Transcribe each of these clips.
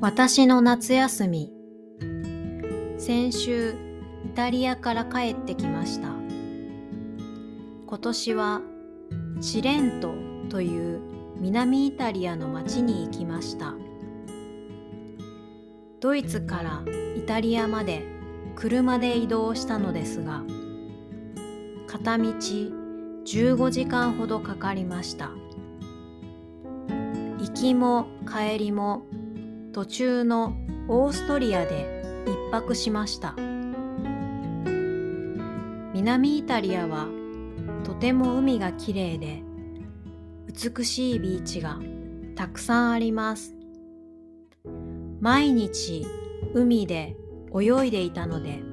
私の夏休み。先週イタリアから帰ってきました。今年はチレントという南イタリアの町に行きました。ドイツからイタリアまで車で移動したのですが片道15時間ほどかかりました。行きも帰りも途中のオーストリアで一泊しました。南イタリアはとても海がきれいで美しいビーチがたくさんあります。毎日海で泳いでいたので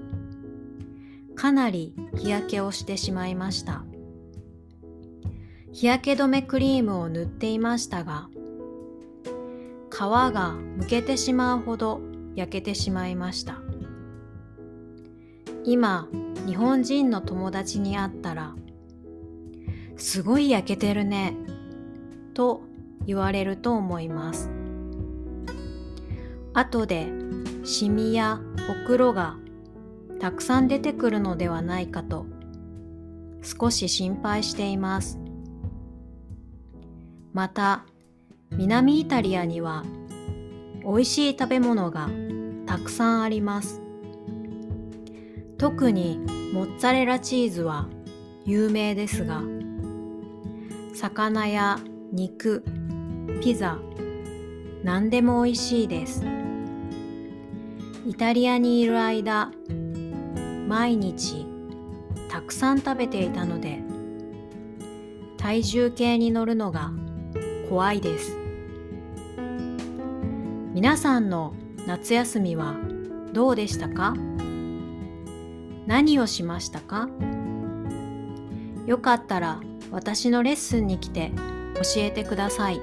かなり日焼けをしてしまいました。日焼け止めクリームを塗っていましたが皮がむけてしまうほど焼けてしまいました。今日本人の友達に会ったら「すごい焼けてるね」と言われると思います。後でシミやほくろがたくさん出てくるのではないかと少し心配しています。また南イタリアには美味しい食べ物がたくさんあります。特にモッツァレラチーズは有名ですが魚や肉ピザ何でも美味しいです。イタリアにいる間毎日たくさん食べていたので体重計に乗るのが怖いです。皆さんの夏休みはどうでしたか？何をしましたか？よかったら私のレッスンに来て教えてください。